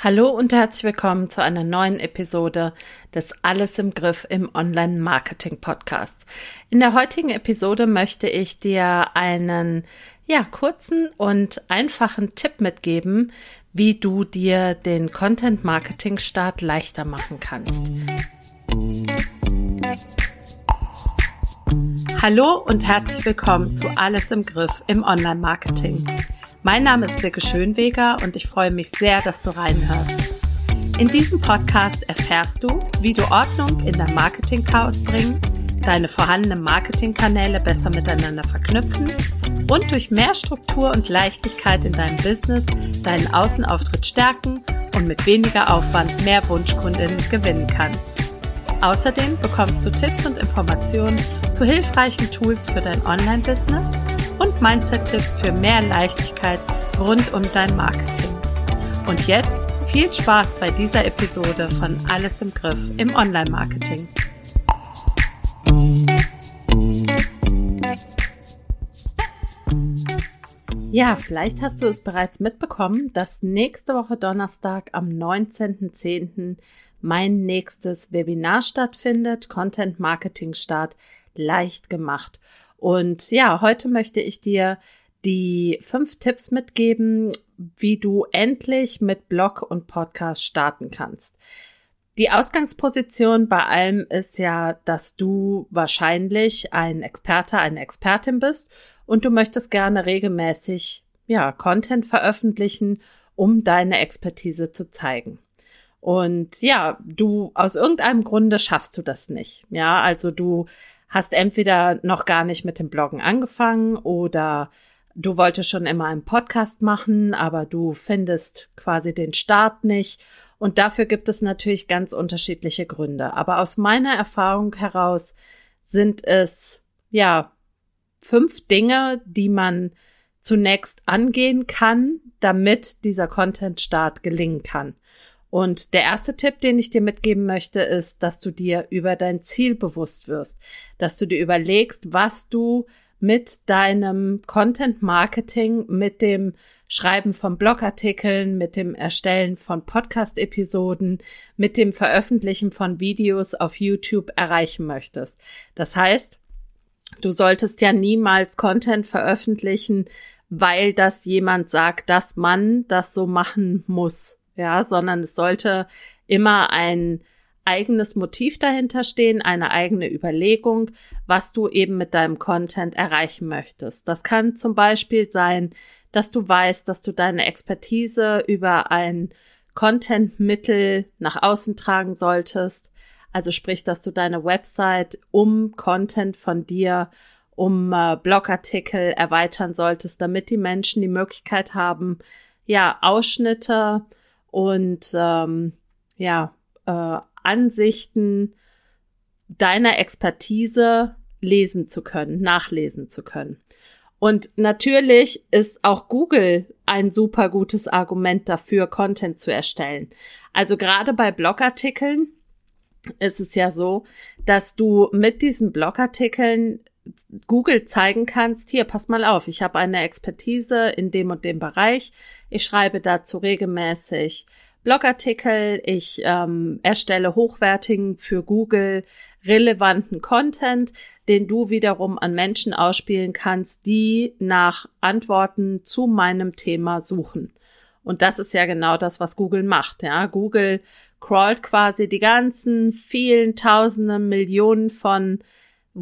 Hallo und herzlich willkommen zu einer neuen Episode des Alles im Griff im Online-Marketing-Podcast. In der heutigen Episode möchte ich dir einen, ja, kurzen und einfachen Tipp mitgeben, wie du dir den Content-Marketing-Start leichter machen kannst. Hallo und herzlich willkommen zu Alles im Griff im Online-Marketing. Mein Name ist Silke Schönweger und ich freue mich sehr, dass du reinhörst. In diesem Podcast erfährst du, wie du Ordnung in dein Marketing-Chaos bringen, deine vorhandenen Marketingkanäle besser miteinander verknüpfen und durch mehr Struktur und Leichtigkeit in deinem Business deinen Außenauftritt stärken und mit weniger Aufwand mehr Wunschkundinnen gewinnen kannst. Außerdem bekommst du Tipps und Informationen zu hilfreichen Tools für dein Online-Business – und Mindset-Tipps für mehr Leichtigkeit rund um dein Marketing. Und jetzt viel Spaß bei dieser Episode von Alles im Griff im Online-Marketing. Ja, vielleicht hast du es bereits mitbekommen, dass nächste Woche Donnerstag am 19.10. mein nächstes Webinar stattfindet, Content Marketing Start leicht gemacht. Und ja, heute möchte ich dir die fünf Tipps mitgeben, wie du endlich mit Blog und Podcast starten kannst. Die Ausgangsposition bei allem ist ja, dass du wahrscheinlich ein Experte, eine Expertin bist und du möchtest gerne regelmäßig, ja, Content veröffentlichen, um deine Expertise zu zeigen. Und ja, du aus irgendeinem Grunde schaffst du das nicht. Ja, also du hast entweder noch gar nicht mit dem Bloggen angefangen oder du wolltest schon immer einen Podcast machen, aber du findest quasi den Start nicht. Und dafür gibt es natürlich ganz unterschiedliche Gründe. Aber aus meiner Erfahrung heraus sind es, ja, fünf Dinge, die man zunächst angehen kann, damit dieser Content-Start gelingen kann. Und der erste Tipp, den ich dir mitgeben möchte, ist, dass du dir über dein Ziel bewusst wirst, dass du dir überlegst, was du mit deinem Content Marketing, mit dem Schreiben von Blogartikeln, mit dem Erstellen von Podcast-Episoden, mit dem Veröffentlichen von Videos auf YouTube erreichen möchtest. Das heißt, du solltest ja niemals Content veröffentlichen, weil das jemand sagt, dass man das so machen muss ja, sondern es sollte immer ein eigenes Motiv dahinter stehen, eine eigene Überlegung, was du eben mit deinem Content erreichen möchtest. Das kann zum Beispiel sein, dass du weißt, dass du deine Expertise über ein Content-Mittel nach außen tragen solltest. Also sprich, dass du deine Website um Content von dir, um äh, Blogartikel erweitern solltest, damit die Menschen die Möglichkeit haben, ja, Ausschnitte und ähm, ja, äh, Ansichten deiner Expertise lesen zu können, nachlesen zu können. Und natürlich ist auch Google ein super gutes Argument dafür, Content zu erstellen. Also gerade bei Blogartikeln ist es ja so, dass du mit diesen Blogartikeln Google zeigen kannst, hier, pass mal auf, ich habe eine Expertise in dem und dem Bereich, ich schreibe dazu regelmäßig Blogartikel, ich ähm, erstelle hochwertigen für Google relevanten Content, den du wiederum an Menschen ausspielen kannst, die nach Antworten zu meinem Thema suchen. Und das ist ja genau das, was Google macht. Ja, Google crawlt quasi die ganzen vielen Tausenden, Millionen von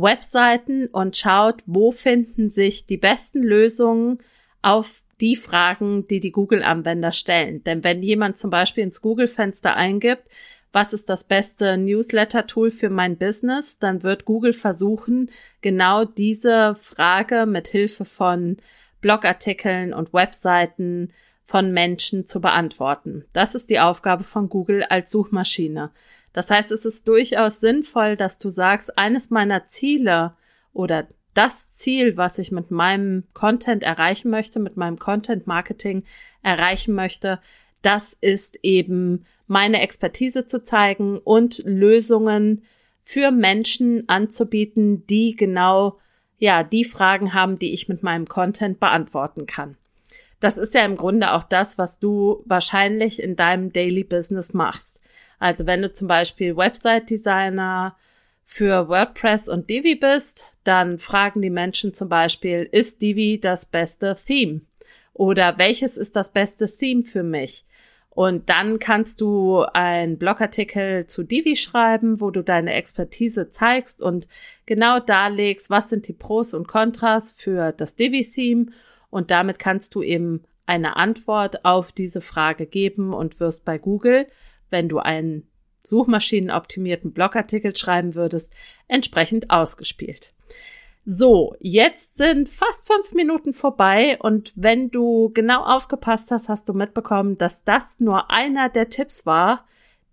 Webseiten und schaut, wo finden sich die besten Lösungen auf die Fragen, die die Google-Anwender stellen. Denn wenn jemand zum Beispiel ins Google-Fenster eingibt, was ist das beste Newsletter-Tool für mein Business, dann wird Google versuchen, genau diese Frage mit Hilfe von Blogartikeln und Webseiten von Menschen zu beantworten. Das ist die Aufgabe von Google als Suchmaschine. Das heißt, es ist durchaus sinnvoll, dass du sagst, eines meiner Ziele oder das Ziel, was ich mit meinem Content erreichen möchte, mit meinem Content Marketing erreichen möchte, das ist eben meine Expertise zu zeigen und Lösungen für Menschen anzubieten, die genau ja die Fragen haben, die ich mit meinem Content beantworten kann. das ist ja im Grunde auch das, was du wahrscheinlich in deinem Daily Business machst. Also wenn du zum Beispiel Website Designer für WordPress und Divi bist, dann fragen die Menschen zum Beispiel, ist Divi das beste Theme? Oder welches ist das beste Theme für mich? Und dann kannst du einen Blogartikel zu Divi schreiben, wo du deine Expertise zeigst und genau darlegst, was sind die Pros und Kontras für das Divi-Theme. Und damit kannst du eben eine Antwort auf diese Frage geben und wirst bei Google, wenn du einen suchmaschinenoptimierten Blogartikel schreiben würdest, entsprechend ausgespielt. So, jetzt sind fast fünf Minuten vorbei und wenn du genau aufgepasst hast, hast du mitbekommen, dass das nur einer der Tipps war,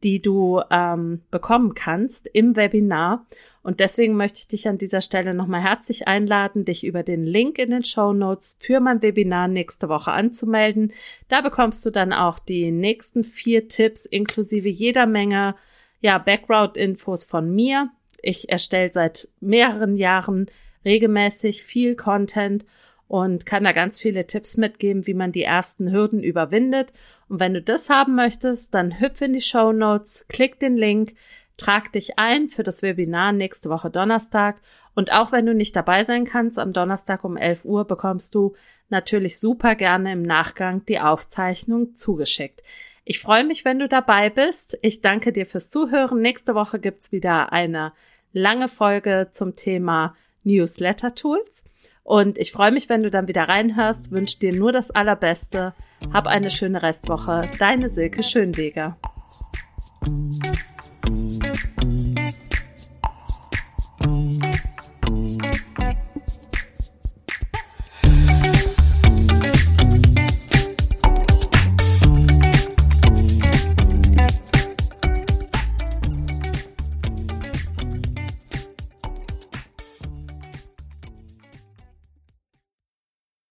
die du ähm, bekommen kannst im Webinar. Und deswegen möchte ich dich an dieser Stelle nochmal herzlich einladen, dich über den Link in den Show Notes für mein Webinar nächste Woche anzumelden. Da bekommst du dann auch die nächsten vier Tipps inklusive jeder Menge ja, Background-Infos von mir. Ich erstelle seit mehreren Jahren regelmäßig viel Content und kann da ganz viele Tipps mitgeben, wie man die ersten Hürden überwindet. Und wenn du das haben möchtest, dann hüpf in die Show Notes, klick den Link, trag dich ein für das Webinar nächste Woche Donnerstag. Und auch wenn du nicht dabei sein kannst, am Donnerstag um 11 Uhr bekommst du natürlich super gerne im Nachgang die Aufzeichnung zugeschickt. Ich freue mich, wenn du dabei bist. Ich danke dir fürs Zuhören. Nächste Woche gibt's wieder eine lange Folge zum Thema Newsletter-Tools. Und ich freue mich, wenn du dann wieder reinhörst, wünsche dir nur das Allerbeste. Hab eine schöne Restwoche. Deine Silke Schönweger.